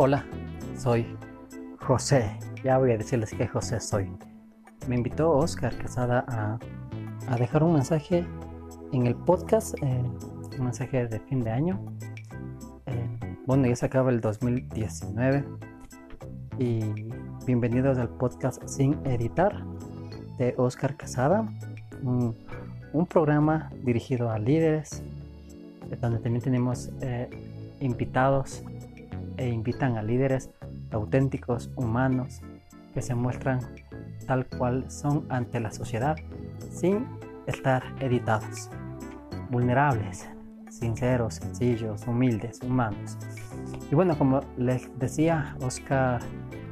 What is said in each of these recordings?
Hola, soy José. Ya voy a decirles que José soy. Me invitó Oscar Casada a, dejar un mensaje en el podcast, eh, un mensaje de fin de año. Eh, bueno, ya se acaba el 2019 y bienvenidos al podcast Sin Editar de Oscar Casada, un, programa dirigido a líderes, donde también tenemos eh, invitados e invitan a líderes auténticos, humanos, que se muestran tal cual son ante la sociedad, sin estar editados, vulnerables, sinceros, sencillos, humildes, humanos. Y bueno, como les decía, Oscar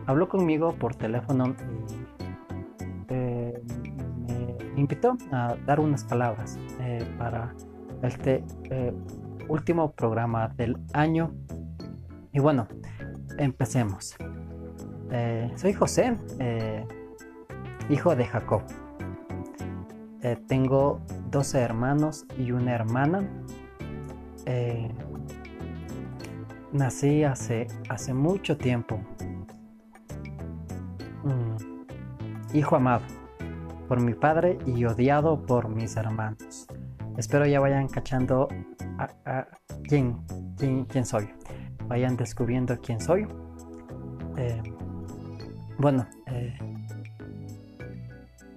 habló conmigo por teléfono y eh, me invitó a dar unas palabras eh, para este eh, último programa del año. Y bueno, empecemos. Eh, soy José, eh, hijo de Jacob. Eh, tengo 12 hermanos y una hermana. nací hace, hace mucho tiempo. Mm, hijo amado por mi padre y odiado por mis hermanos. Espero ya vayan cachando a, quién, quién, soy. Vayan descubriendo quién soy. Eh, bueno, eh,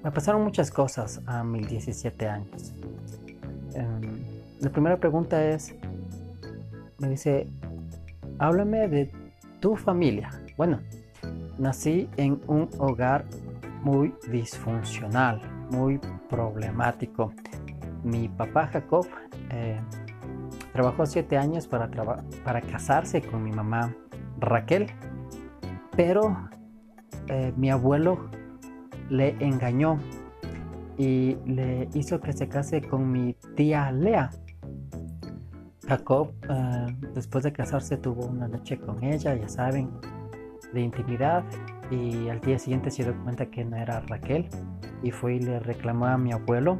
me pasaron muchas cosas a mis 17 años. Em, la primera pregunta es, me dice, háblame de tu familia. Bueno, nací en un hogar muy disfuncional, muy problemático. Mi papá Jacob eh, Trabajó siete años para, para casarse con mi mamá Raquel, pero eh, mi abuelo le engañó y le hizo que se case con mi tía Lea. Jacob, eh, después de casarse, tuvo una noche con ella, ya saben, de intimidad, y al día siguiente se dio cuenta que no era Raquel y fue y le reclamó a mi abuelo.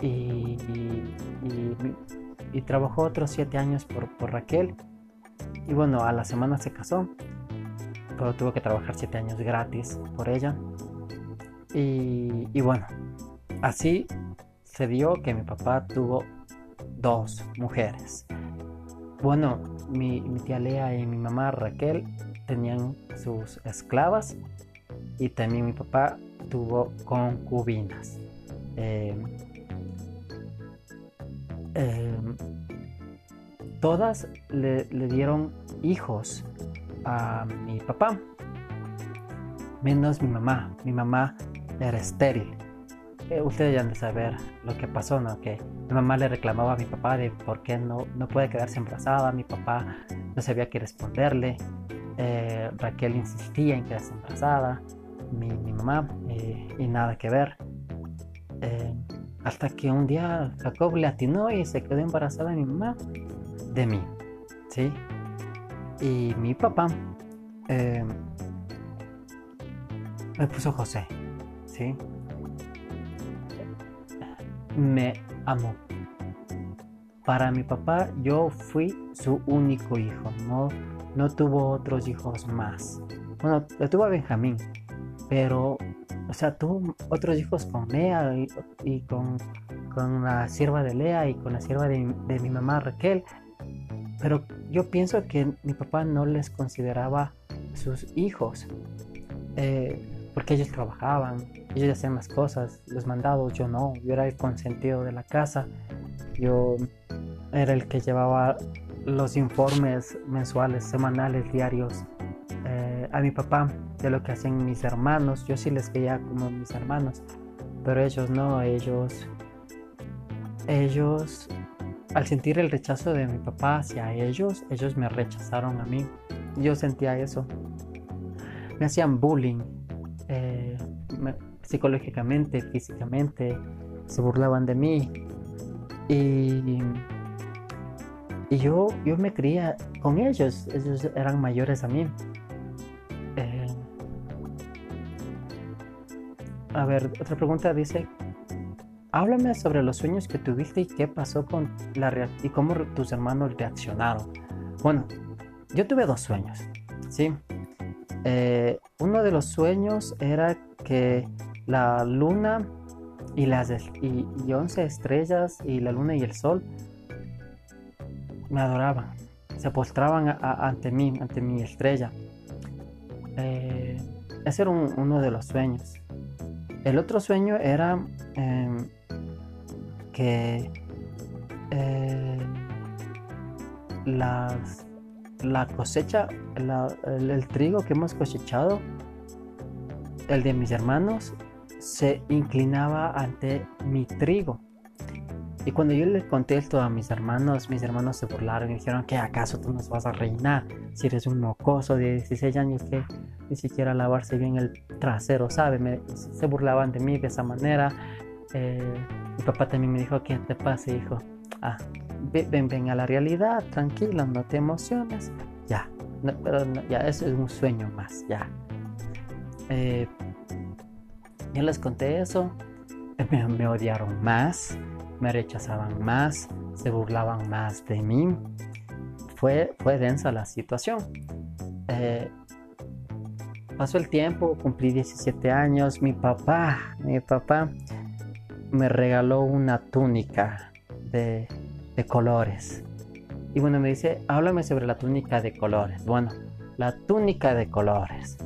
y y trabajó otros siete años por, por Raquel. Y bueno, a la semana se casó, pero tuvo que trabajar siete años gratis por ella. Y, y bueno, así se dio que mi papá tuvo dos mujeres. Bueno, mi, mi, tía Lea y mi mamá Raquel tenían sus esclavas y también mi papá tuvo concubinas. Eh, Em, todas le, dieron hijos a mi papá, menos mi mamá. Mi mamá era estéril. Eh, ustedes ya han de saber lo que pasó, ¿no? Que mi mamá le reclamaba a mi papá de por qué no, no puede quedarse embarazada. Mi papá no sabía qué responderle. Eh, Raquel insistía en quedarse embarazada. Mi, mamá, eh, y nada que ver. Hasta que un día Jacob le atinó y se quedó embarazada mi mamá de mí. ¿Sí? Y mi papá eh, me puso José. ¿Sí? Me amó. Para mi papá yo fui su único hijo. No, no tuvo otros hijos más. Bueno, tuvo a Benjamín. Pero o sea, tuvo otros hijos con Lea y, con, la sierva de Lea y con la sierva de, mi mamá Raquel. Pero yo pienso que mi papá no les consideraba sus hijos. Eh, porque ellos trabajaban, ellos hacían las cosas, los mandados, yo no, yo era el consentido de la casa, yo era el que llevaba los informes mensuales, semanales, diarios eh, a mi papá de lo que hacen mis hermanos. Yo sí les veía como mis hermanos, pero ellos no, ellos, ellos, al sentir el rechazo de mi papá hacia ellos, ellos me rechazaron a mí. Yo sentía eso. Me hacían bullying eh, psicológicamente, físicamente, se burlaban de mí. Y, y yo, yo me crié con ellos, ellos eran mayores a mí. A ver, otra pregunta dice, háblame sobre los sueños que tuviste y qué pasó con la y cómo tus hermanos reaccionaron. Bueno, yo tuve dos sueños, ¿sí? Eh, uno de los sueños era que la luna y las y, y 11 estrellas y la luna y el sol me adoraban, se postraban ante mí, ante mi estrella. Eh, ese era uno de los sueños. El otro sueño era em, que eh, la cosecha, el, trigo que hemos cosechado, el de mis hermanos, se inclinaba ante mi trigo. Y cuando yo les conté esto a mis hermanos, mis hermanos se burlaron y dijeron que acaso tú nos vas a reinar si eres un mocoso de 16 años que ni siquiera lavarse bien el trasero, ¿sabe? se burlaban de mí de esa manera. Eh, mi papá también me dijo, ¿qué te pasa, hijo? Ah, ven, ven a la realidad, tranquilo, no te emociones. Ya, pero ya, eso es un sueño más, ya. Eh, yo les conté eso, me, me odiaron más me rechazaban más, se burlaban más de mí. Fue, fue densa la situación. Eh, pasó el tiempo, cumplí 17 años, mi papá, mi papá me regaló una túnica de, colores. Y bueno, me dice, háblame sobre la túnica de colores. Bueno, la túnica de colores.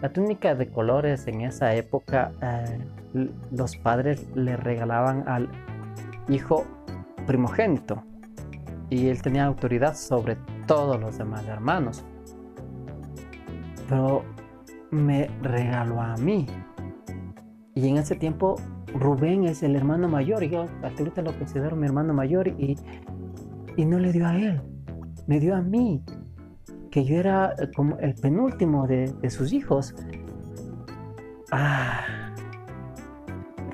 La túnica de colores en esa época eh, los padres le regalaban al, hijo primogénito y él tenía autoridad sobre todos los demás hermanos. Pero me regaló a mí. Y en ese tiempo Rubén es el hermano mayor y yo hasta ahorita lo considero mi hermano mayor y, y no le dio a él, me dio a mí, que yo era como el penúltimo de, de sus hijos. Ah,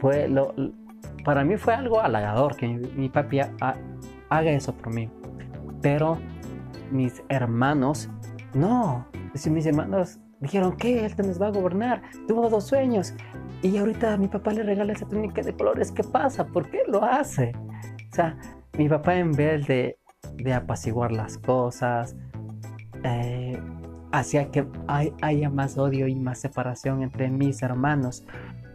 fue lo, para mí fue algo halagador que mi, papi haga eso por mí. Pero mis hermanos, no. Mis hermanos dijeron que él nos va a gobernar. Tuvo dos sueños. Y ahorita mi papá le regala esa túnica de colores. ¿Qué pasa? ¿Por qué lo hace? O sea, mi papá en vez de, de apaciguar las cosas, eh, hacía que haya más odio y más separación entre mis hermanos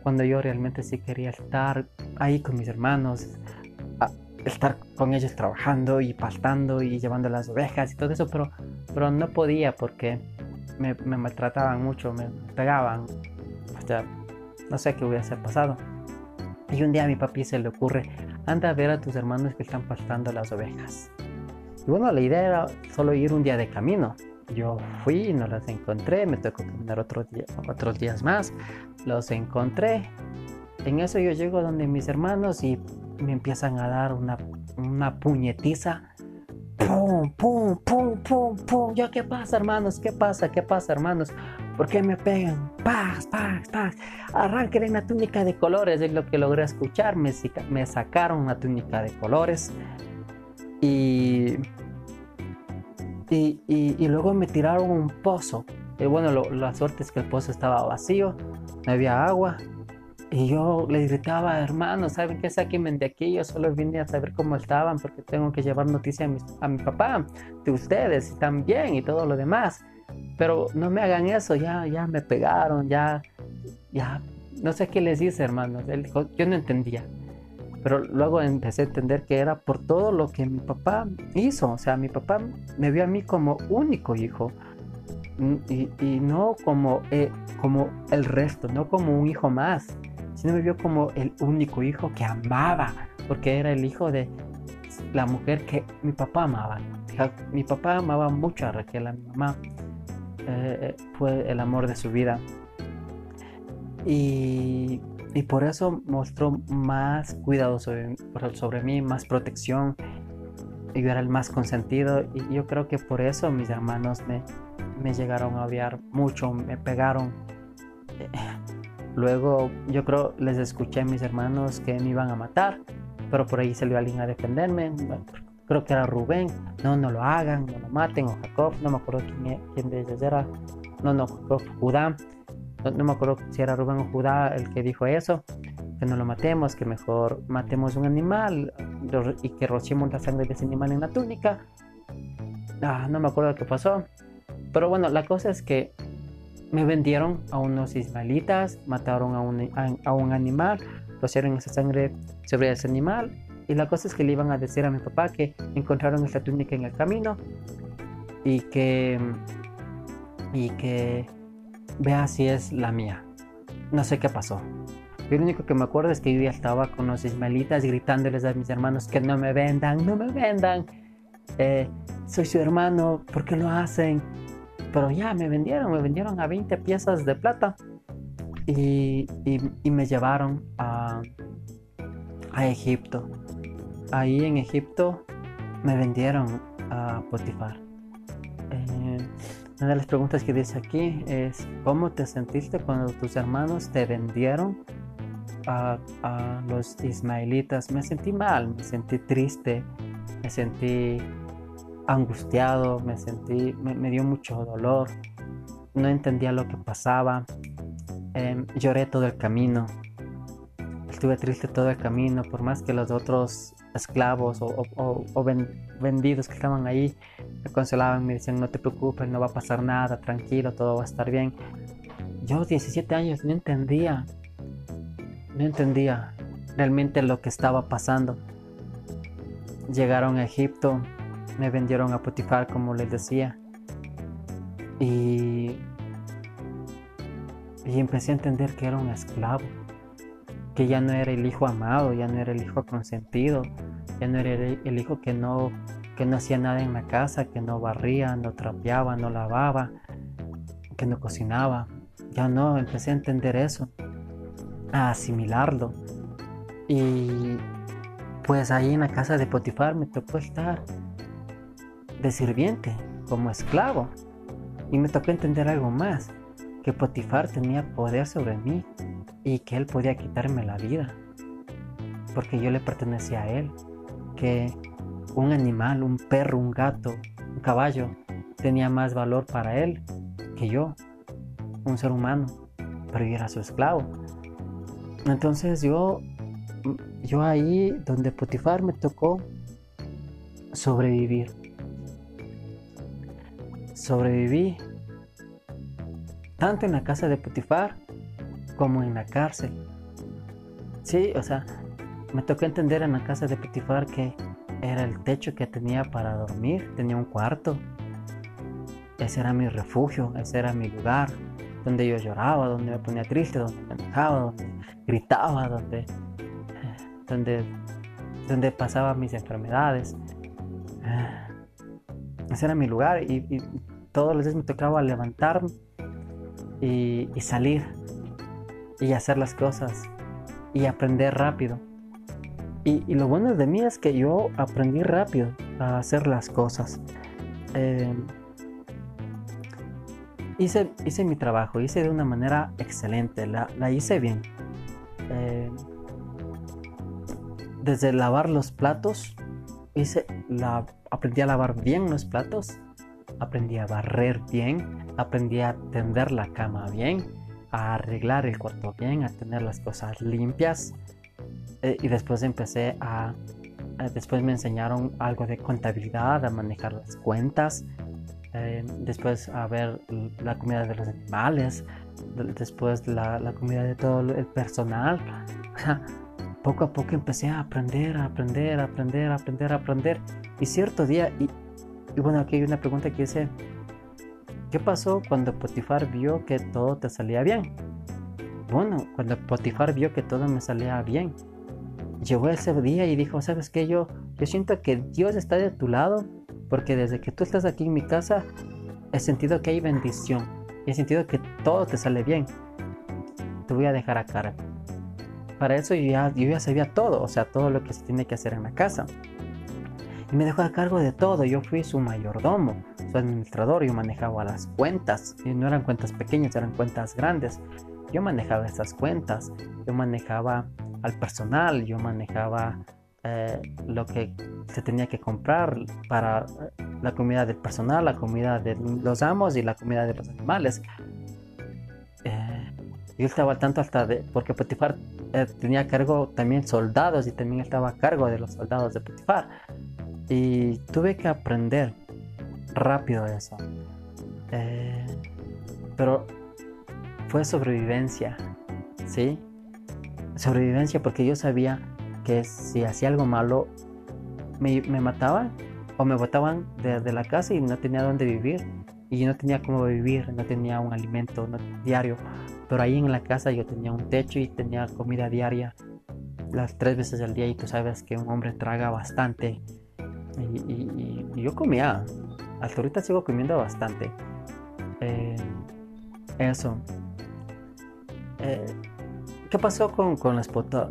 cuando yo realmente sí quería estar ahí con mis hermanos, estar con ellos trabajando y pastando y llevando las ovejas y todo eso, pero, pero no podía porque me, maltrataban mucho, me pegaban, o sea, no sé qué hubiese pasado. Y un día a mi papi se le ocurre, anda a ver a tus hermanos que están pastando las ovejas. Y bueno, la idea era solo ir un día de camino. Yo fui, no las encontré, me tocó caminar otros días más, los encontré. En eso yo llego donde mis hermanos y me empiezan a dar una, una puñetiza. ¡Pum, pum, pum, pum, pum! Yo, ¿qué pasa, hermanos? ¿Qué pasa? ¿Qué pasa, hermanos? ¿Por qué me pegan? ¡Paz, paz, paz! Arranquen la túnica de colores, es lo que logré escuchar. Me, sacaron una túnica de colores y y, luego me tiraron un pozo. Y bueno, la suerte es que el pozo estaba vacío, no había agua. Y yo le gritaba, hermano, ¿saben qué? Sáquenme de aquí. Yo solo vine a saber cómo estaban porque tengo que llevar noticia a mi, papá, de ustedes y también y todo lo demás. Pero no me hagan eso, ya, ya me pegaron, ya, ya. No sé qué les dice, hermano. Él dijo, yo no entendía. Pero luego empecé a entender que era por todo lo que mi papá hizo. O sea, mi papá me vio a mí como único hijo. Y, no como, eh, como el resto, no como un hijo más, sino me vio como el único hijo que amaba, porque era el hijo de la mujer que mi papá amaba. Mi papá amaba mucho a Raquel, a mi mamá. Eh, fue el amor de su vida. Y y por eso mostró más cuidado sobre, sobre mí, más protección. Yo era el más consentido. Y yo creo que por eso mis hermanos me, me llegaron a odiar mucho, me pegaron. Luego yo creo les escuché a mis hermanos que me iban a matar, pero por ahí salió alguien a defenderme. Creo que era Rubén. No, no lo hagan, no lo maten. O Jacob, no me acuerdo quién, quién de ellos era. No, no, Jacob, Judá no, me acuerdo si era Rubén o Judá el que dijo eso, que no lo matemos, que mejor matemos un animal y que rociemos la sangre de ese animal en la túnica. Ah, no me acuerdo qué pasó. Pero bueno, la cosa es que me vendieron a unos ismaelitas, mataron a un, animal, rociaron esa sangre sobre ese animal. Y la cosa es que le iban a decir a mi papá que encontraron esta túnica en el camino y que, y que vea si es la mía. No sé qué pasó. Lo único que me acuerdo es que yo ya estaba con los ismaelitas gritándoles a mis hermanos que no me vendan, no me vendan. Eh, soy su hermano, ¿por qué lo hacen? Pero ya me vendieron, me vendieron a 20 piezas de plata y, me llevaron a, a Egipto. Ahí en Egipto me vendieron a Potifar. Eh, una de las preguntas que dice aquí es, ¿cómo te sentiste cuando tus hermanos te vendieron a, a los ismaelitas? Me sentí mal, me sentí triste, me sentí angustiado, me sentí, me, dio mucho dolor, no entendía lo que pasaba, em, lloré todo el camino, estuve triste todo el camino, por más que los otros esclavos o, vendidos que estaban ahí me consolaban, me decían no te preocupes, no va a pasar nada, tranquilo, todo va a estar bien. Yo 17 años no entendía, no entendía realmente lo que estaba pasando. Llegaron a Egipto, me vendieron a Potifar, como les decía. Y, y empecé a entender que era un esclavo, que ya no era el hijo amado, ya no era el hijo consentido, ya no era el, hijo que no, que no hacía nada en la casa, que no barría, no trapeaba, no lavaba, que no cocinaba. Ya no, empecé a entender eso, a asimilarlo. Y pues ahí en la casa de Potifar me tocó estar de sirviente, como esclavo. Y me tocó entender algo más, que Potifar tenía poder sobre mí y que él podía quitarme la vida, porque yo le pertenecía a él, que un animal, un perro, un gato, un caballo, tenía más valor para él que yo, un ser humano, pero yo era su esclavo. Entonces yo, yo ahí donde Potifar me tocó sobrevivir sobreviví tanto en la casa de Potifar como en la cárcel. Sí, o sea, me tocó entender en la casa de Potifar que era el techo que tenía para dormir, tenía un cuarto. Ese era mi refugio, ese era mi lugar, donde yo lloraba, donde me ponía triste, donde me enojaba, donde gritaba, donde, donde, donde pasaba mis enfermedades. Ese era mi lugar y, todos los días me tocaba levantarme y, salir y hacer las cosas y aprender rápido. Y, lo bueno de mí es que yo aprendí rápido a hacer las cosas. Em, hice, hice mi trabajo, hice de una manera excelente, la, hice bien. Em, desde lavar los platos, hice la, aprendí a lavar bien los platos aprendí a barrer bien, aprendí a tender la cama bien, a arreglar el cuarto bien, a tener las cosas limpias. Eh, y después empecé a, después me enseñaron algo de contabilidad, a manejar las cuentas, eh, después a ver la comida de los animales, después la, la comida de todo el personal. poco a poco empecé a aprender, a aprender, a aprender, a aprender, a aprender. Y cierto día, y, y bueno, aquí hay una pregunta que dice, ¿qué pasó cuando Potifar vio que todo te salía bien? Bueno, cuando Potifar vio que todo me salía bien, llegó ese día y dijo, ¿sabes qué? Yo, yo siento que Dios está de tu lado porque desde que tú estás aquí en mi casa he sentido que hay bendición y he sentido que todo te sale bien. Te voy a dejar a cargo. Para eso yo ya, yo ya sabía todo, o sea, todo lo que se tiene que hacer en la casa y me dejó a cargo de todo. Yo fui su mayordomo, su administrador, yo manejaba las cuentas, y no eran cuentas pequeñas, eran cuentas grandes. Yo manejaba esas cuentas, yo manejaba al personal, yo manejaba eh, lo que se tenía que comprar para la comida del personal, la comida de los amos y la comida de los animales. Eh, yo estaba al tanto hasta de, porque Potifar eh, tenía a cargo también soldados y también estaba a cargo de los soldados de Potifar. Y tuve que aprender rápido eso. Eh, pero fue sobrevivencia, ¿sí? Sobrevivencia porque yo sabía que si hacía algo malo, me, me mataban o me botaban de, la casa y no tenía dónde vivir. Y yo no tenía cómo vivir, no tenía un alimento diario. Pero ahí en la casa yo tenía un techo y tenía comida diaria las tres veces al día y tú sabes que un hombre traga bastante. Y, yo comía, hasta ahorita sigo comiendo bastante. Eh, eso. Eh, ¿Qué pasó con, con, la esposa,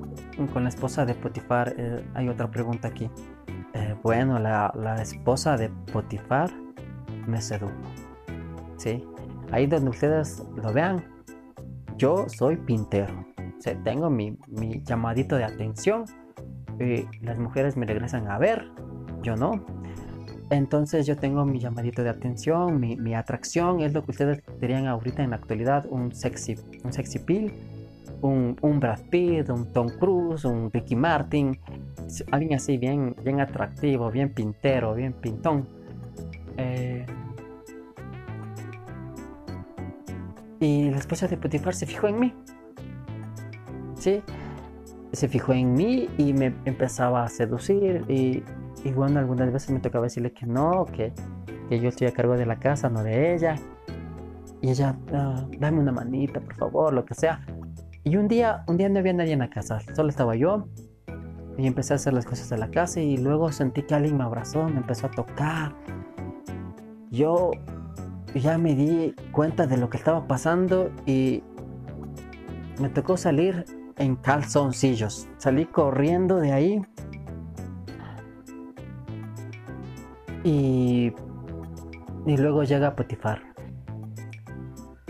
con la esposa de Potifar? Eh, hay otra pregunta aquí. bueno, la, la, esposa de Potifar me sedujo. ¿Sí? Ahí donde ustedes lo vean, yo soy pintero tengo mi, llamadito de atención. y las mujeres me regresan a ver, yo no. Entonces yo tengo mi llamadito de atención, mi, atracción, es lo que ustedes dirían ahorita en la actualidad, un sexy, un sexy pill, un, un Brad Pitt, un Tom Cruise, un Ricky Martin, alguien así bien, bien atractivo, bien pintero, bien pintón. Eh, y la esposa de Potifar se fijó en mí se fijó en mí y me empezaba a seducir y, bueno, algunas veces me tocaba decirle que no, que, yo estoy a cargo de la casa, no de ella. Y ella, ah, dame una manita, por favor, lo que sea. Y un día, un día no había nadie en la casa, solo estaba yo. Y empecé a hacer las cosas de la casa y luego sentí que alguien me abrazó, me empezó a tocar. Yo ya me di cuenta de lo que estaba pasando y me tocó salir en calzoncillos. Salí corriendo de ahí. Y, y luego llega Potifar.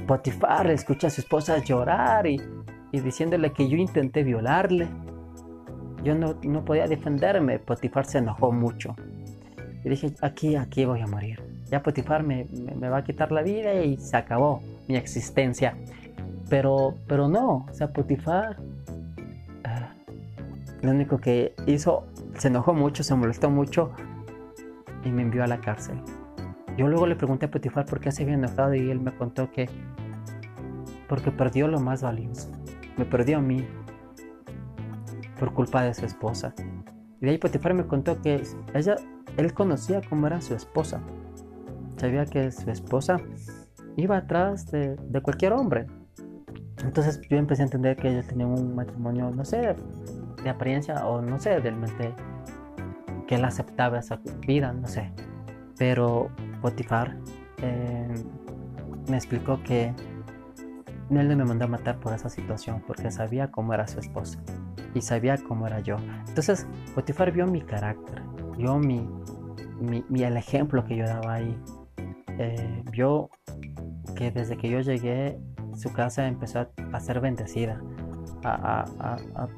Potifar escucha a su esposa llorar y, y diciéndole que yo intenté violarle. Yo no, no, podía defenderme. Potifar se enojó mucho. Y dije, aquí, aquí voy a morir. Ya Potifar me, me va a quitar la vida y se acabó mi existencia. Pero, pero no, o sea, Potifar lo único que hizo, se enojó mucho, se molestó mucho y me envió a la cárcel. Yo luego le pregunté a Potifar por qué se había enojado y él me contó que porque perdió lo más valioso. Me perdió a mí por culpa de su esposa. Y de ahí Potifar me contó que ella, él conocía cómo era su esposa. Sabía que su esposa iba atrás de, de cualquier hombre. Entonces yo empecé a entender que ella tenía un matrimonio, no sé, de apariencia o no sé, realmente que él aceptaba esa vida, no sé. Pero Potifar eh, me explicó que él no me mandó a matar por esa situación porque sabía cómo era su esposa y sabía cómo era yo. Entonces Potifar vio mi carácter, vio mi, mi, el ejemplo que yo daba ahí. Eh, vio que desde que yo llegué su casa empezó a, ser bendecida, a,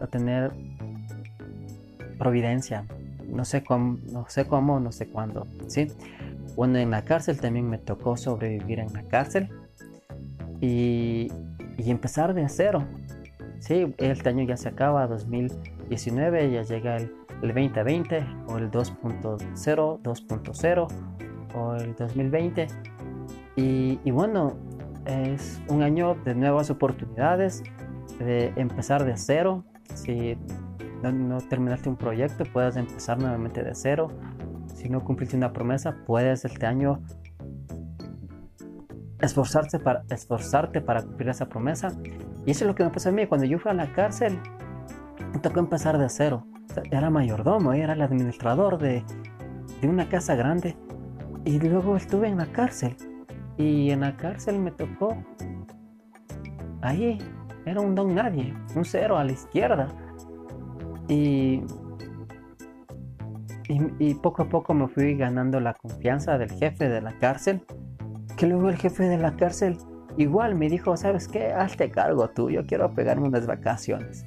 a, tener providencia. No sé cómo, no sé cómo, no sé cuándo, ¿sí? Bueno, en la cárcel también me tocó sobrevivir en la cárcel y, y empezar de cero. Sí, este año ya se acaba, 2019, ya llega el, el 2020 o el 2.0, 2.0 o el 2020. Y, y, bueno, es un año de nuevas oportunidades, de empezar de cero. Si no, terminaste un proyecto, puedes empezar nuevamente de cero. Si no cumpliste una promesa, puedes este año esforzarte para, esforzarte para cumplir esa promesa. Y eso es lo que me pasó a mí. Cuando yo fui a la cárcel, me tocó empezar de cero. era mayordomo, era el administrador de, de una casa grande. Y luego estuve en la cárcel. Y en la cárcel me tocó. Ahí era un don nadie, un cero a la izquierda. Y, y, poco a poco me fui ganando la confianza del jefe de la cárcel. Que luego el jefe de la cárcel igual me dijo, ¿sabes qué? Hazte cargo tú, yo quiero pegarme unas vacaciones.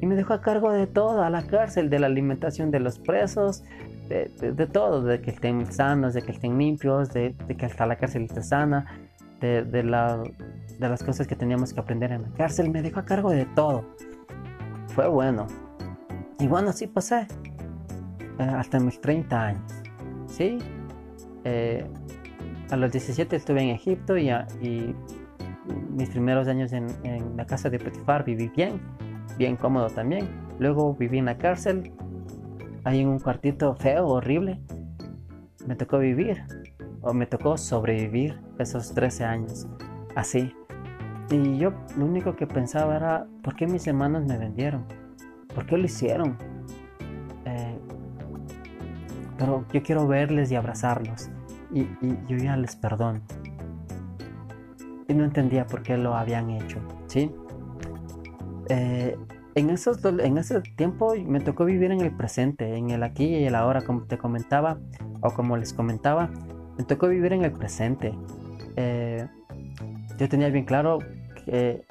Y me dejó a cargo de todo, la cárcel, de la alimentación de los presos, de, todo, de que estén sanos, de que estén limpios, de, que hasta la cárcel esté sana, de, de, de las cosas que teníamos que aprender en la cárcel. Me dejó a cargo de todo. Fue bueno. Y bueno, así pasé eh, hasta mis 30 años. ¿Sí? Eh, a los 17 estuve en Egipto y, mis primeros años en, la casa de Potifar viví bien, bien cómodo también. Luego viví en la cárcel, ahí en un cuartito feo, horrible. Me tocó vivir, o me tocó sobrevivir esos 13 años, así. Y yo lo único que pensaba era, ¿por qué mis hermanos me vendieron? ¿Por qué lo hicieron? Eh, pero yo quiero verles y abrazarlos y, yo ya les perdono. Y no entendía por qué lo habían hecho, ¿sí? Eh, en, esos, en ese tiempo me tocó vivir en el presente, en el aquí y el ahora, como te comentaba, o como les comentaba, me tocó vivir en el presente. Eh, yo tenía bien claro que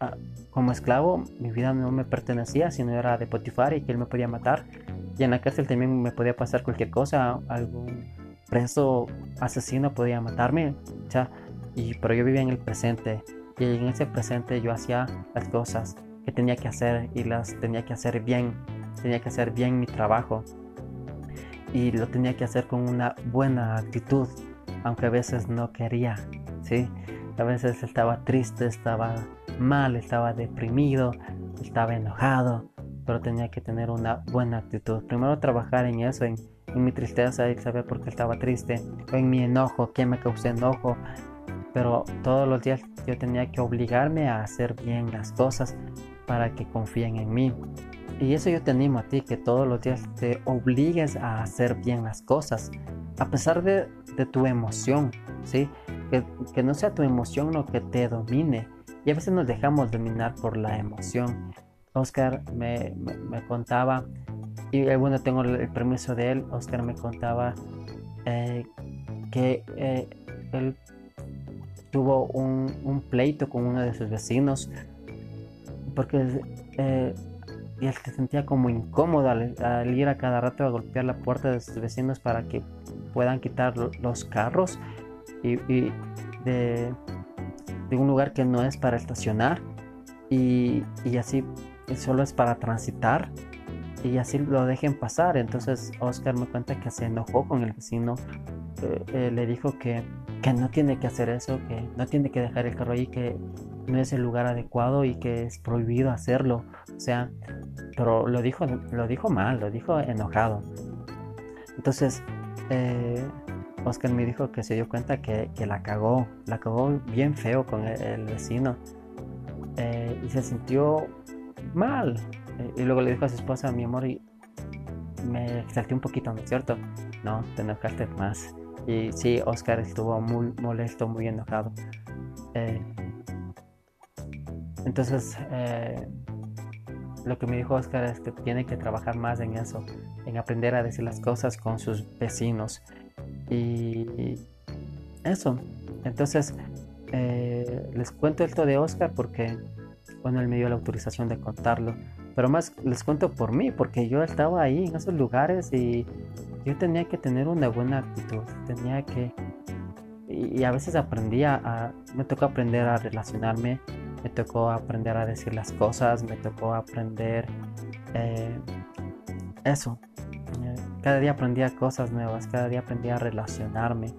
ah, como esclavo mi vida no me pertenecía, sino era de Potifar y que él me podía matar. Y en la cárcel también me podía pasar cualquier cosa, algún preso asesino podía matarme, y, pero yo vivía en el presente y en ese presente yo hacía las cosas que tenía que hacer y las tenía que hacer bien, tenía que hacer bien mi trabajo y lo tenía que hacer con una buena actitud, aunque a veces no quería, ¿sí? A veces estaba triste, estaba mal, estaba deprimido, estaba enojado, pero tenía que tener una buena actitud. Primero trabajar en eso, en mi tristeza y saber por qué estaba triste, en mi enojo, qué me causó enojo. Pero todos los días yo tenía que obligarme a hacer bien las cosas para que confíen en mí. Y eso yo te animo a ti, que todos los días te obligues a hacer bien las cosas, a pesar de, de tu emoción, ¿sí? Que, que, no sea tu emoción lo que te domine. Y a veces nos dejamos dominar por la emoción. Oscar me, me, contaba y eh, bueno, tengo el permiso de él. Oscar me contaba eh, que eh, él tuvo un, pleito con uno de sus vecinos porque él se sentía como incómodo al, ir a cada rato a golpear la puerta de sus vecinos para que puedan quitar los carros y, de, un lugar que no es para estacionar y, y así solo es para transitar y así lo dejen pasar. Entonces Oscar me cuenta que se enojó con el vecino, eh, eh, le dijo que, que, no tiene que hacer eso, que no tiene que dejar el carro ahí, que no es el lugar adecuado y que es prohibido hacerlo. O sea, pero lo dijo, lo dijo mal, lo dijo enojado. Entonces, eh, Oscar me dijo que se dio cuenta que, que, la cagó, la cagó bien feo con el, vecino. y se sintió mal, y luego le dijo a su esposa, mi amor, y me exalté un poquito, ¿no es cierto? No, te enojaste más. Y sí, Oscar estuvo muy molesto, muy enojado. Eh, entonces, eh, lo que me dijo Oscar es que tiene que trabajar más en eso, en aprender a decir las cosas con sus vecinos. Y eso. Entonces, eh, les cuento esto de Oscar porque, bueno, él me dio la autorización de contarlo. Pero más les cuento por mí, porque yo estaba ahí en esos lugares y yo tenía que tener una buena actitud, tenía que... Y, a veces aprendía a... Me tocó aprender a relacionarme, me tocó aprender a decir las cosas, me tocó aprender eh, eso. Eh, cada día aprendía cosas nuevas, cada día aprendía a relacionarme.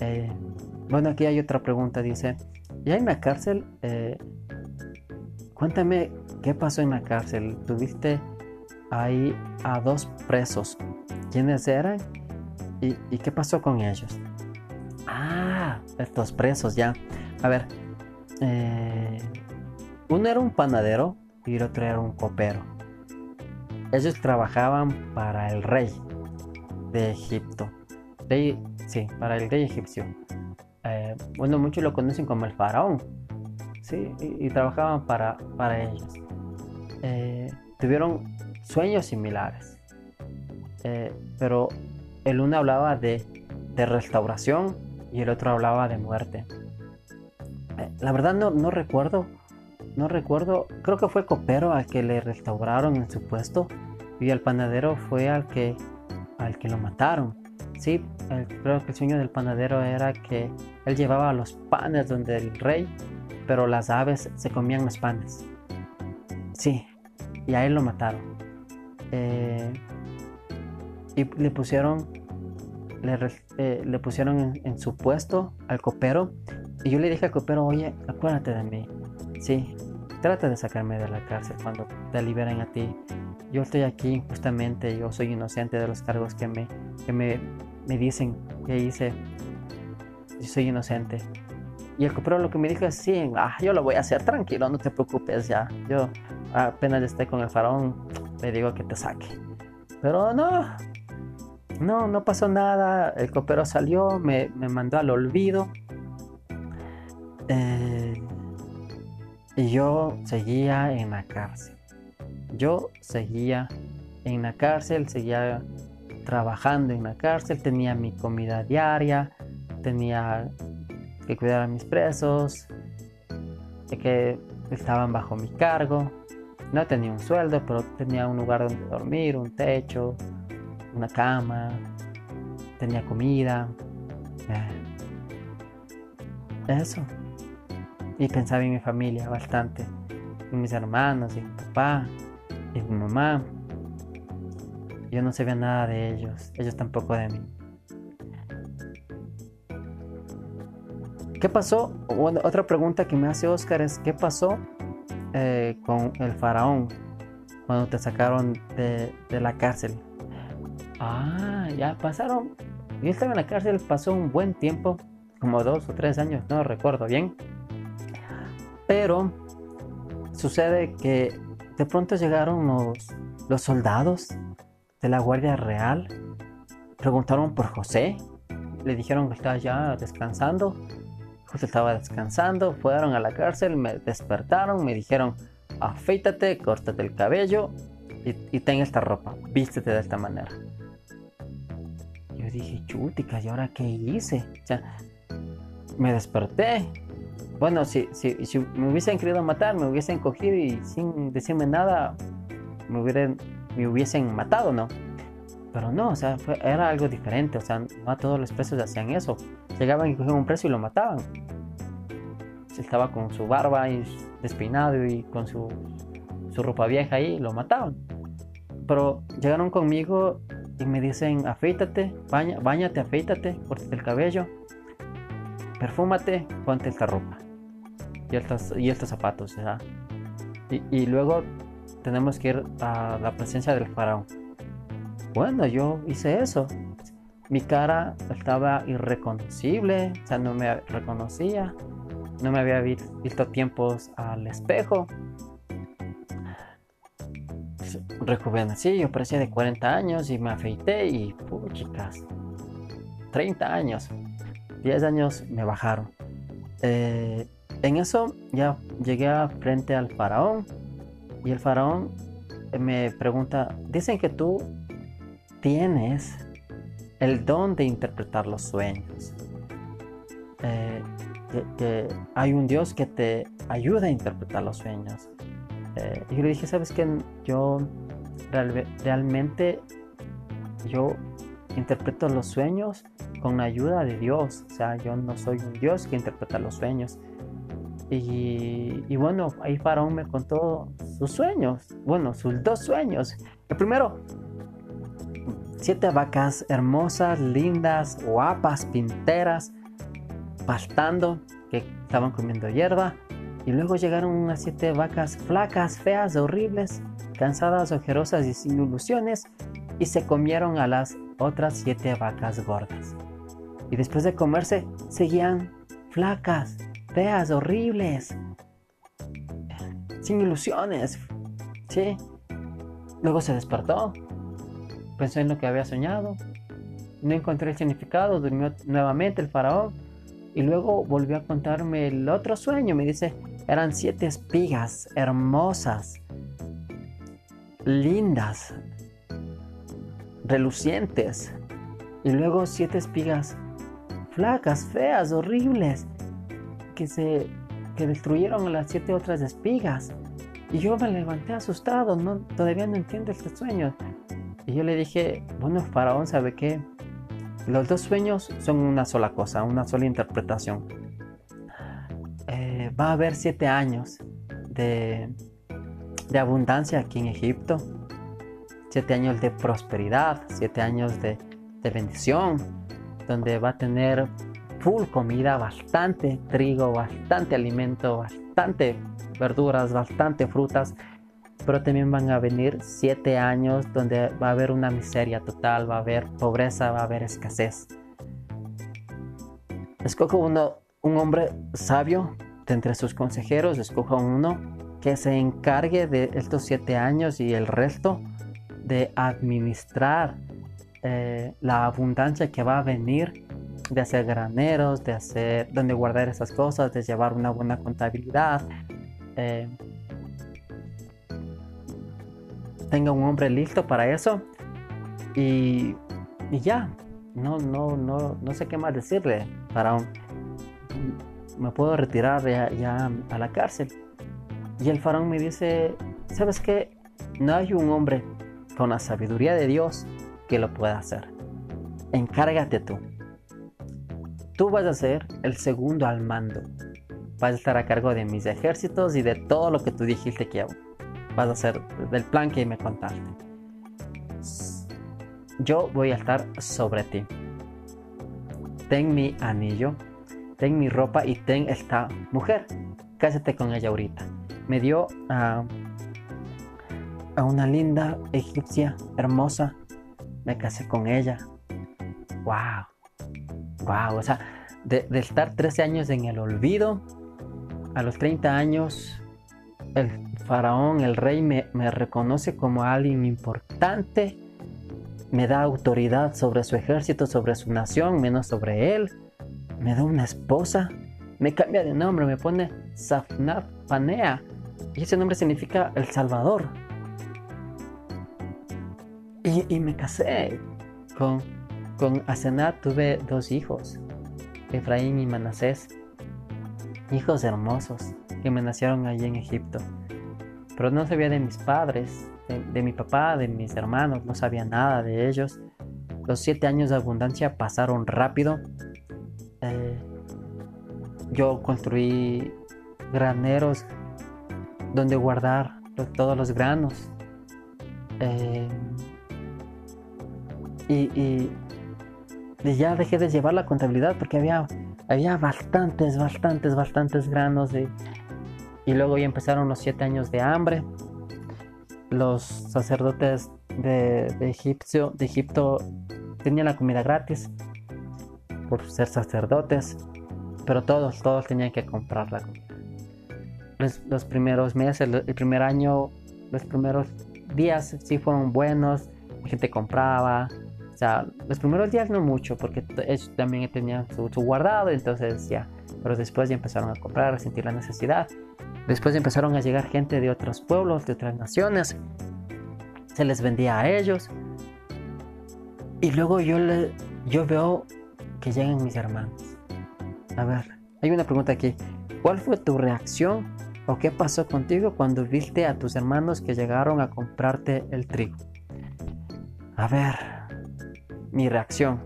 Eh, bueno, aquí hay otra pregunta, dice, ¿ya en la cárcel? cuéntame ¿Qué pasó en la cárcel? Tuviste ahí a dos presos. ¿Quiénes eran? ¿Y, qué pasó con ellos? Ah, estos presos ya. A ver, eh, uno era un panadero y el otro era un copero. Ellos trabajaban para el rey de Egipto. sí, para el rey egipcio. Eh, bueno, muchos lo conocen como el faraón. Sí, y, trabajaban para, para ellos. Eh, tuvieron sueños similares. Eh, pero el uno hablaba de, restauración y el otro hablaba de muerte. La verdad no, no recuerdo, no recuerdo, creo que fue Copero al que le restauraron en su puesto y el panadero fue al que, al que lo mataron. Sí, creo que el sueño del panadero era que él llevaba los panes donde el rey, pero las aves se comían los panes. Sí, y a él lo mataron. Eh, y le pusieron le, le pusieron en, su puesto al copero y yo le dije al copero, oye, acuérdate de mí, sí, trata de sacarme de la cárcel cuando te liberen a ti. Yo estoy aquí justamente, yo soy inocente de los cargos que me, que me, me dicen que hice. Yo soy inocente. Y el copero lo que me dijo es, sí, ah, yo lo voy a hacer, tranquilo, no te preocupes ya. Yo apenas esté con el faraón, le digo que te saque. Pero no, no, no pasó nada. El copero salió, me, mandó al olvido. Eh, y yo seguía en la cárcel. Yo seguía en la cárcel, seguía trabajando en la cárcel, tenía mi comida diaria, tenía que cuidar a mis presos, que estaban bajo mi cargo. No tenía un sueldo, pero tenía un lugar donde dormir, un techo, una cama, tenía comida. Eh, eso. Y pensaba en mi familia bastante, en mis hermanos, en mi papá, en mi mamá. Yo no sabía nada de ellos, ellos tampoco de mí. ¿Qué pasó? otra pregunta que me hace Oscar es, ¿qué pasó eh, con el faraón cuando te sacaron de, la cárcel? Ah, ya pasaron. Yo estaba en la cárcel, pasó un buen tiempo, como dos o tres años, no recuerdo bien. Pero sucede que de pronto llegaron los, los soldados de la Guardia Real, preguntaron por José, le dijeron que estaba ya descansando Justo estaba descansando, fueron a la cárcel, me despertaron, me dijeron, afeítate, córtate el cabello y, ten esta ropa, vístete de esta manera. Yo dije, chútica, ¿y ahora qué hice? O sea, me desperté. Bueno, si, si, me hubiesen querido matar, me hubiesen cogido y sin decirme nada, me, hubieran, me hubiesen matado, ¿no? Pero no, o sea, era algo diferente, o sea, no a todos los presos hacían eso. Llegaban y cogían un preso y lo mataban. Estaba con su barba y despeinado y con su, su ropa vieja ahí, lo mataban. Pero llegaron conmigo y me dicen, afeítate, baña, bañate, afeítate, córtate el cabello, perfúmate, ponte esta ropa y estos, y estos zapatos. Y, y luego tenemos que ir a la presencia del faraón. Bueno, yo hice eso. Mi cara estaba irreconocible, o sea, no me reconocía. No me había visto tiempos al espejo. Rejuvenecí, yo parecía de 40 años y me afeité y, chicas, 30 años, 10 años me bajaron. Eh, en eso ya llegué frente al faraón y el faraón me pregunta, dicen que tú tienes el don de interpretar los sueños. Eh, que, hay un Dios que te ayuda a interpretar los sueños. Eh, y yo le dije, ¿sabes qué? Yo realmente, yo interpreto los sueños con la ayuda de Dios. O sea, yo no soy un Dios que interpreta los sueños. Y, y, bueno, ahí Faraón me contó sus sueños. Bueno, sus dos sueños. El primero, Siete vacas hermosas, lindas, guapas, pinteras, pastando, que estaban comiendo hierba. Y luego llegaron unas siete vacas flacas, feas, horribles, cansadas, ojerosas y sin ilusiones, y se comieron a las otras siete vacas gordas. Y después de comerse, seguían flacas, feas, horribles, sin ilusiones. ¿Sí? Luego se despertó Pensó en lo que había soñado. No encontré el significado, durmió nuevamente el faraón y luego volvió a contarme el otro sueño. Me dice, eran siete espigas hermosas, lindas, relucientes. Y luego siete espigas flacas, feas, horribles, que se que destruyeron las siete otras espigas. Y yo me levanté asustado, no, todavía no entiendo este sueño. Y yo le dije, bueno, Faraón sabe que los dos sueños son una sola cosa, una sola interpretación. Eh, va a haber siete años de, de, abundancia aquí en Egipto, siete años de prosperidad, siete años de, de bendición, donde va a tener full comida, bastante trigo, bastante alimento, bastante verduras, bastante frutas, pero también van a venir siete años donde va a haber una miseria total, va a haber pobreza, va a haber escasez. Escojo uno, un hombre sabio de entre sus consejeros, escojo uno que se encargue de estos siete años y el resto de administrar eh, la abundancia que va a venir de hacer graneros, de hacer donde guardar esas cosas, de llevar una buena contabilidad. Eh, tenga un hombre listo para eso y, y ya, no, no, no, no sé qué más decirle. Para me puedo retirar ya, a la cárcel. Y el faraón me dice, ¿sabes qué? No hay un hombre con la sabiduría de Dios que lo pueda hacer. Encárgate tú. Tú vas a ser el segundo al mando. Vas a estar a cargo de mis ejércitos y de todo lo que tú dijiste que hago. Vas a ser del plan que me contaste yo voy a estar sobre ti. Ten mi anillo, ten mi ropa y ten esta mujer. Cásate con ella ahorita. Me dio a, a una linda egipcia hermosa. Me casé con ella. ¡Wow! ¡Wow! O sea, de, estar 13 años en el olvido, a los 30 años, el faraón, el rey, me, reconoce como alguien importante me da autoridad sobre su ejército, sobre su nación, menos sobre él. Me da una esposa, me cambia de nombre, me pone Safnaf Panea. Y ese nombre significa el Salvador. Y, me casé con, con Asenat, tuve dos hijos, Efraín y Manasés. Hijos hermosos que me nacieron allí en Egipto. Pero no sabía de mis padres, de, mi papá, de mis hermanos, no sabía nada de ellos. Los siete años de abundancia pasaron rápido. Eh, yo construí graneros donde guardar todos los granos. Eh, y, ya dejé de llevar la contabilidad porque había, había bastantes, bastantes, bastantes granos. y luego ya empezaron los siete años de hambre los sacerdotes de, Egipcio, de Egipto tenían la comida gratis por ser sacerdotes, pero todos, todos tenían que comprar la comida. Los, primeros meses, el, primer año, los primeros días sí fueron buenos, la gente compraba, o sea, los primeros días no mucho, porque ellos también tenían su, su, guardado, entonces ya, pero después ya empezaron a comprar, a sentir la necesidad. Después empezaron a llegar gente de otros pueblos, de otras naciones. Se les vendía a ellos. Y luego yo, le, yo veo que llegan mis hermanos. A ver, hay una pregunta aquí. ¿Cuál fue tu reacción o qué pasó contigo cuando viste a tus hermanos que llegaron a comprarte el trigo? A ver, mi reacción.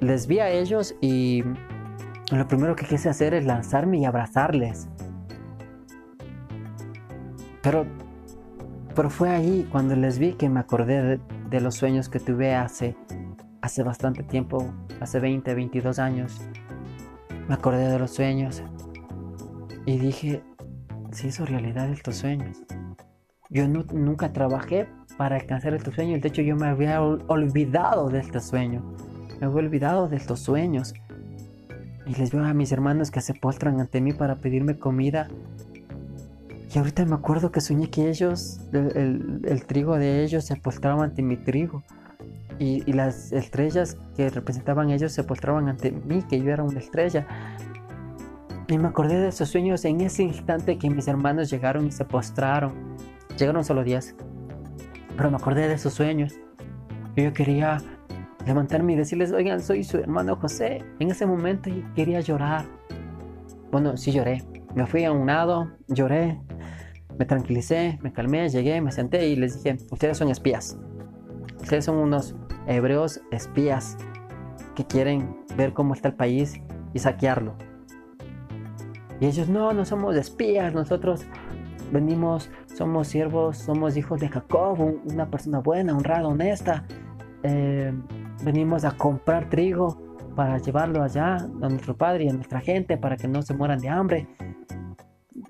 Les vi a ellos y lo primero que quise hacer es lanzarme y abrazarles. Pero, pero fue ahí cuando les vi que me acordé de, los sueños que tuve hace, hace bastante tiempo, hace 20, 22 años. Me acordé de los sueños y dije, se hizo realidad estos sueños. Yo nunca trabajé para alcanzar estos sueños. De hecho, yo me había olvidado de este sueño. Me había olvidado de estos sueños. Y les veo a mis hermanos que se postran ante mí para pedirme comida y ahorita me acuerdo que soñé que ellos, el, trigo de ellos se postraban ante mi trigo. Y, las estrellas que representaban ellos se postraban ante mí, que yo era una estrella. Y me acordé de esos sueños en ese instante que mis hermanos llegaron y se postraron. Llegaron solo 10. Pero me acordé de esos sueños. Y yo quería levantarme y decirles, oigan, soy su hermano José. En ese momento quería llorar. Bueno, sí lloré. Me fui a un lado, lloré, me tranquilicé, me calmé, llegué, me senté y les dije, ustedes son espías. Ustedes son unos hebreos espías que quieren ver cómo está el país y saquearlo. Y ellos, no, no somos espías, nosotros venimos, somos siervos, somos hijos de Jacob, una persona buena, honrada, honesta. Eh, venimos a comprar trigo para llevarlo allá a nuestro padre y a nuestra gente para que no se mueran de hambre.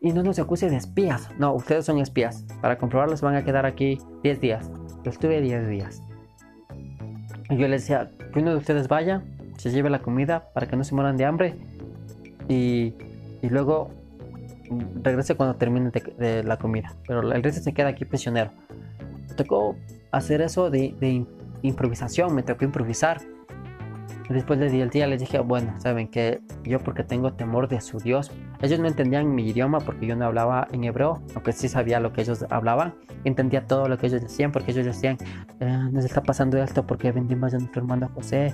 Y no nos acuse de espías. No, ustedes son espías. Para comprobarlos van a quedar aquí 10 días. Yo estuve 10 días. Y yo les decía, que uno de ustedes vaya, se lleve la comida para que no se mueran de hambre. Y, y luego regrese cuando termine la comida. Pero el resto se queda aquí prisionero. Me tocó hacer eso de improvisación, me tocó improvisar Después le di el día, les dije, bueno, saben que yo porque tengo temor de su Dios, ellos no entendían mi idioma porque yo no hablaba en hebreo, aunque sí sabía lo que ellos hablaban, entendía todo lo que ellos decían porque ellos decían, eh, nos está pasando esto porque vendimos a nuestro hermano José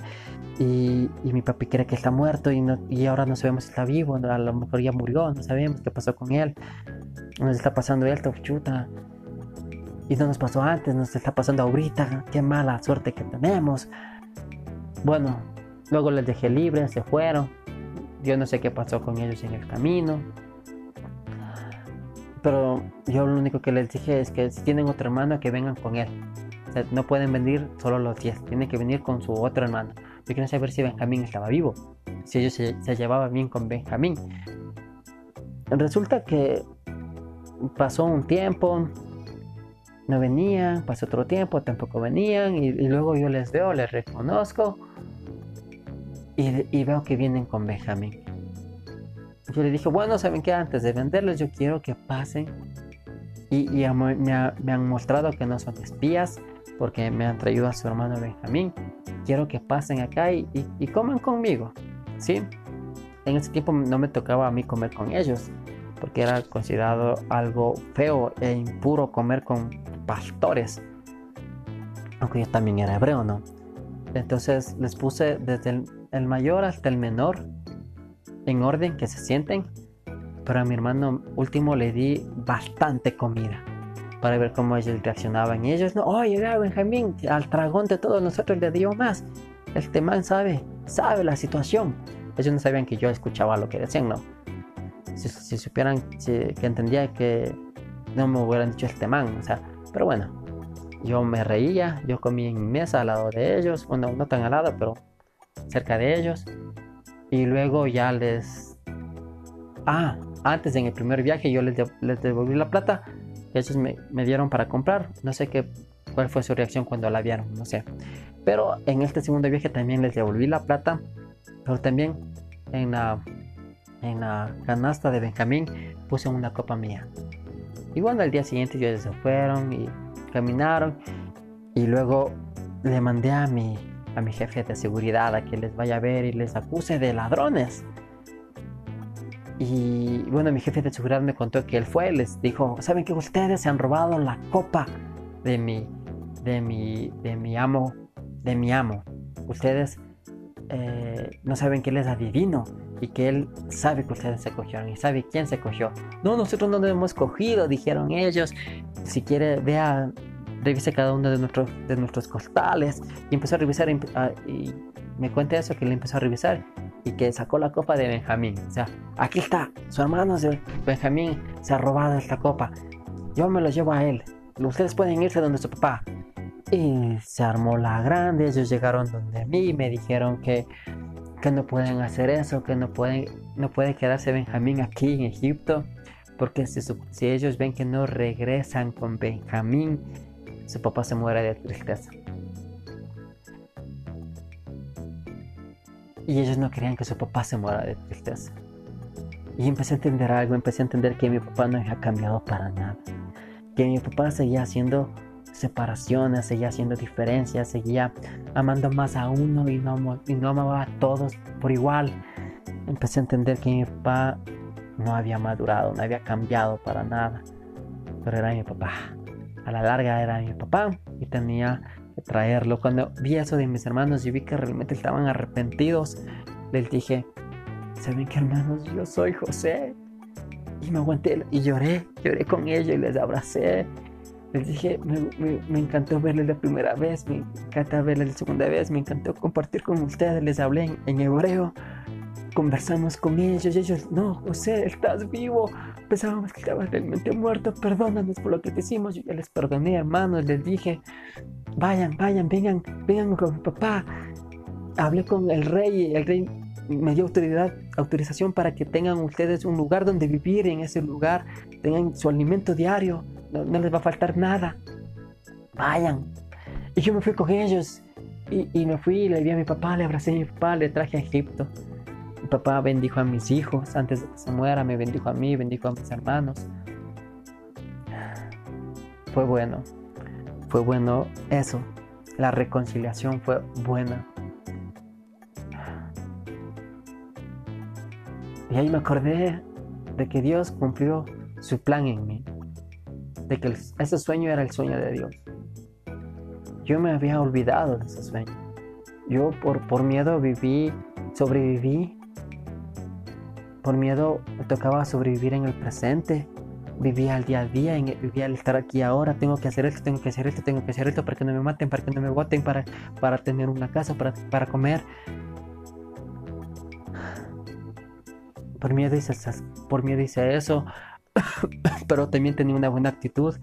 y, mi papi cree que está muerto y, no, y ahora no sabemos si está vivo, a lo mejor ya murió, no sabemos qué pasó con él, nos está pasando esto, chuta. Y no nos pasó antes, nos está pasando ahorita, qué mala suerte que tenemos. Bueno, Luego les dejé libres, se fueron. Yo no sé qué pasó con ellos en el camino. Pero yo lo único que les dije es que si tienen otro hermano, que vengan con él. no pueden venir solo los 10, tienen que venir con su otro hermano. Yo quiero saber si Benjamín estaba vivo, si ellos se, llevaban bien con Benjamín. Resulta que pasó un tiempo, no venían, pasó otro tiempo, tampoco venían, y luego yo les veo, les reconozco y, veo que vienen con Benjamín. Yo le dije, bueno, ¿saben qué? Antes de venderles yo quiero que pasen y, me, han mostrado que no son espías porque me han traído a su hermano Benjamín. Quiero que pasen acá y, y, coman conmigo. ¿Sí? En ese tiempo no me tocaba a mí comer con ellos porque era considerado algo feo e impuro comer con pastores. Aunque yo también era hebreo, ¿no? Entonces les puse desde el el mayor hasta el menor, en orden que se sienten. Pero a mi hermano último le di bastante comida para ver cómo ellos reaccionaban. Y ellos no, oye, Benjamín, al dragón de todos nosotros le dio más. Este man sabe, sabe la situación. Ellos no sabían que yo escuchaba lo que decían, ¿no? Si, supieran que entendía que no me hubieran dicho este man, o sea, pero bueno, yo me reía, yo comí en mi mesa al lado de ellos, bueno, no tan al lado, pero cerca de ellos. Y luego ya les... Ah, antes en el primer viaje yo les, les devolví la plata ellos me, me, dieron para comprar. No sé qué, cuál fue su reacción cuando la vieron, no sé. Pero en este segundo viaje también les devolví la plata. Pero también en la, en la canasta de Benjamín puse una copa mía. Y bueno, al día siguiente ellos se fueron y caminaron. Y luego le mandé a mi, a mi jefe de seguridad a que les vaya a ver y les acuse de ladrones. Y bueno, mi jefe de seguridad me contó que él fue, les dijo, ¿saben que ustedes se han robado la copa de mi, de mi, de mi amo, de mi amo? Ustedes eh, no saben que él es adivino y que él sabe que ustedes se cogieron y sabe quién se cogió. No, nosotros no nos hemos cogido, dijeron ellos. Si quiere, vea revise cada uno de nuestros, de nuestros costales y empezó a revisar ah, y, me cuenta eso que le empezó a revisar y que sacó la copa de Benjamín. O sea, aquí está, su hermano Benjamín se ha robado esta copa. Yo me lo llevo a él. Ustedes pueden irse donde su papá. Y se armó la grande, ellos llegaron donde mí y me dijeron que, que no pueden hacer eso, que no pueden, no puede quedarse Benjamín aquí en Egipto, porque si, si ellos ven que no regresan con Benjamín, su papá se muere de tristeza. Y ellos no querían que su papá se muera de tristeza. Y empecé a entender algo, empecé a entender que mi papá no había cambiado para nada. Que mi papá seguía haciendo separaciones, seguía haciendo diferencias, seguía amando más a uno y no, y no amaba a todos por igual. Empecé a entender que mi papá no había madurado, no había cambiado para nada. Pero era mi papá a la larga era mi papá y tenía que traerlo. Cuando vi eso de mis hermanos y vi que realmente estaban arrepentidos, les dije, ¿saben qué hermanos? Yo soy José. Y me aguanté y lloré, lloré con ellos y les abracé. Les dije, me, encantó verles la primera vez, me encanta verles la segunda vez, me encantó compartir con ustedes, les hablé en hebreo conversamos con ellos y ellos, no, José, estás vivo. Pensábamos que estabas realmente muerto, perdónanos por lo que te hicimos. Yo ya les perdoné, hermanos, les dije. vayan, vayan, vengan, vengan con mi papá. Hablé con el rey y el rey me dio autoridad, autorización para que tengan ustedes un lugar donde vivir en ese lugar, tengan su alimento diario, no, les va a faltar nada. Vayan. Y yo me fui con ellos y, y, me fui, le vi a mi papá, le abracé a mi papá, le traje a Egipto. Mi papá bendijo a mis hijos antes de que se muera, me bendijo a mí, bendijo a mis hermanos. Fue bueno, fue bueno eso. La reconciliación fue buena. Y ahí me acordé de que Dios cumplió su plan en mí. De que ese sueño era el sueño de Dios. Yo me había olvidado de ese sueño. Yo por, por miedo viví, sobreviví. Por miedo me tocaba sobrevivir en el presente. Vivía al día a día, vivía al estar aquí ahora. Tengo que hacer esto, tengo que hacer esto, tengo que hacer esto para que no me maten, para que no me voten, para, para tener una casa, para, para comer. por miedo hice, por miedo hice eso, pero también tenía una buena actitud.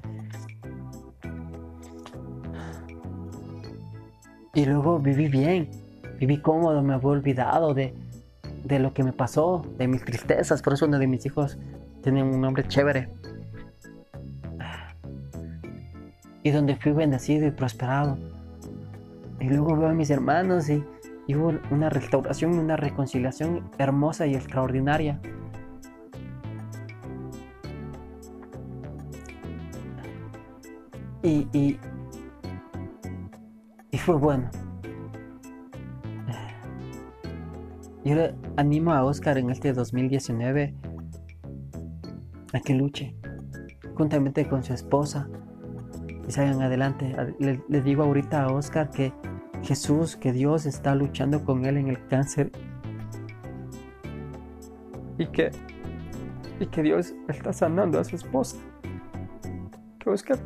Y luego viví bien, viví cómodo, me había olvidado de, de lo que me pasó, de mis tristezas. Por eso uno de mis hijos tiene un nombre chévere. Y donde fui bendecido y prosperado. Y luego veo a mis hermanos y hubo una restauración una reconciliación hermosa y extraordinaria. Y, y, y fue bueno. Yo le animo a Oscar en este 2019 a que luche juntamente con su esposa y salgan adelante. Le, digo ahorita a Oscar que Jesús, que Dios está luchando con él en el cáncer y que, y que Dios está sanando a su esposa. Que Oscar,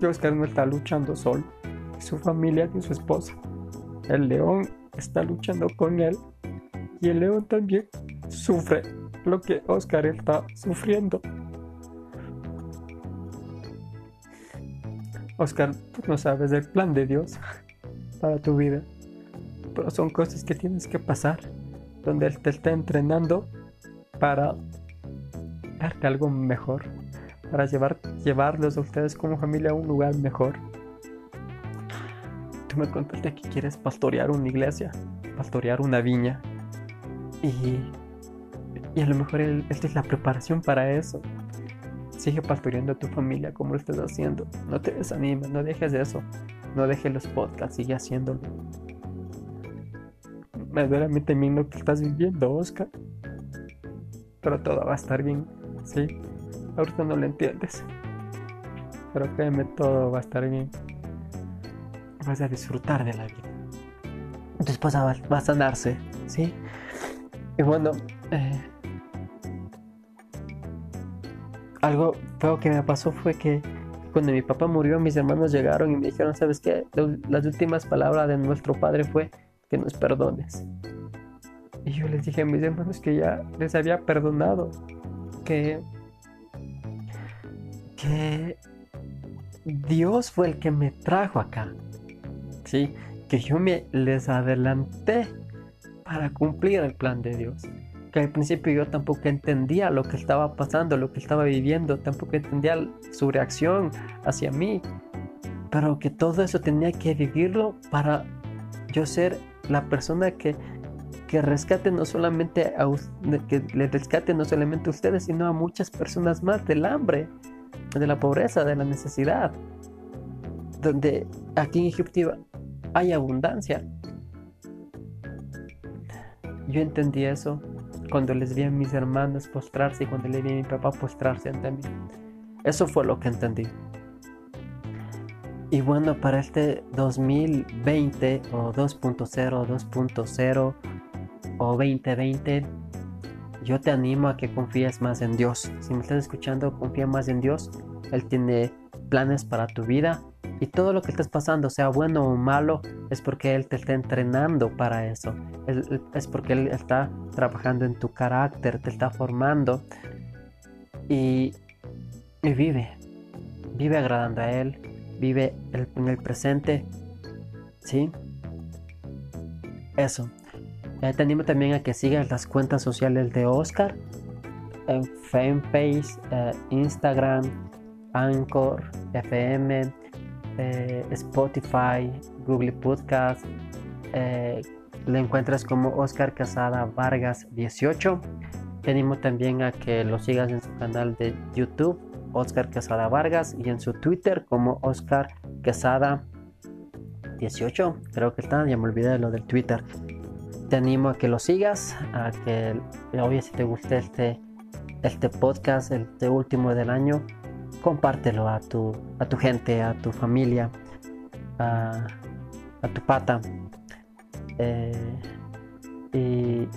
que Oscar no está luchando solo, su familia, que su esposa. El león está luchando con él y el león también sufre lo que Oscar está sufriendo. Oscar, tú no sabes el plan de Dios para tu vida, pero son cosas que tienes que pasar, donde Él te está entrenando para darte algo mejor, para llevar, llevarlos a ustedes como familia a un lugar mejor. Tú me contaste que quieres pastorear una iglesia, pastorear una viña, y, y a lo mejor esta es la preparación para eso. Sigue pastoreando a tu familia como lo estás haciendo. No te desanimes, no dejes de eso. No dejes los podcasts, sigue haciéndolo. Me duele a mí también lo que estás viviendo, Oscar. Pero todo va a estar bien, ¿sí? Ahorita no lo entiendes. Pero créeme, todo va a estar bien. Vas a disfrutar de la vida. Tu esposa va, a sanarse, ¿sí? Y bueno, eh, algo que me pasó fue que cuando mi papá murió, mis hermanos llegaron y me dijeron, ¿sabes qué? Las últimas palabras de nuestro padre fue que nos perdones. Y yo les dije a mis hermanos que ya les había perdonado, que, que Dios fue el que me trajo acá, Que yo me les adelanté para cumplir el plan de Dios. Que al principio yo tampoco entendía lo que estaba pasando, lo que estaba viviendo, tampoco entendía su reacción hacia mí, pero que todo eso tenía que vivirlo para yo ser la persona que, que rescate no solamente a que le rescate no solamente a ustedes, sino a muchas personas más del hambre, de la pobreza, de la necesidad. Donde aquí en Egipto hay abundancia. Yo entendí eso cuando les vi a mis hermanos postrarse y cuando le vi a mi papá postrarse ante mí. Eso fue lo que entendí. Y bueno, para este 2020 o 2.0, 2.0 o 2020, yo te animo a que confíes más en Dios. Si me estás escuchando, confía más en Dios. Él tiene planes para tu vida y todo lo que estés pasando, sea bueno o malo, es porque Él te está entrenando para eso. Es, porque Él está trabajando en tu carácter, te está formando. Y, vive, vive agradando a Él, vive en el presente. ¿Sí? Eso. Eh, también a que sigas las cuentas sociales de Oscar en fanpage, eh, Instagram, Anchor, FM, eh, Spotify, Google Podcast. Eh, le encuentras como Oscar Casada Vargas 18. Te animo también a que lo sigas en su canal de YouTube, Oscar Casada Vargas, y en su Twitter como Oscar Casada 18. Creo que está, ya me olvidé de lo del Twitter. Te animo a que lo sigas, a que, obvio, si te gusta este, este podcast, este último del año, compártelo a tu, a tu gente, a tu familia, a, tu pata. Eh, y,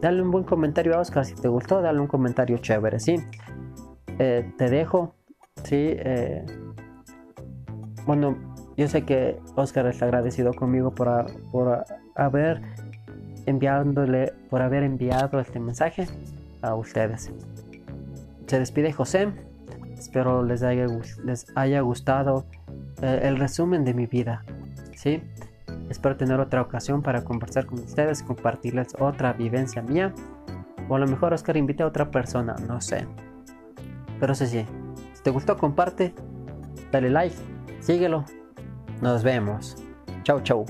dale un buen comentario a Oscar si te gustó, dale un comentario chévere, ¿sí? Eh, te dejo, ¿sí? Eh, bueno, yo sé que Oscar está agradecido conmigo por, por haber enviándole, por haber enviado este mensaje a ustedes. Se despide José. Espero les haya, les haya gustado eh, el resumen de mi vida. ¿sí? Espero tener otra ocasión para conversar con ustedes, compartirles otra vivencia mía. O a lo mejor Oscar invite a otra persona, no sé. Pero sí, sí. Si te gustó, comparte, dale like, síguelo. Nos vemos. Chau, chau.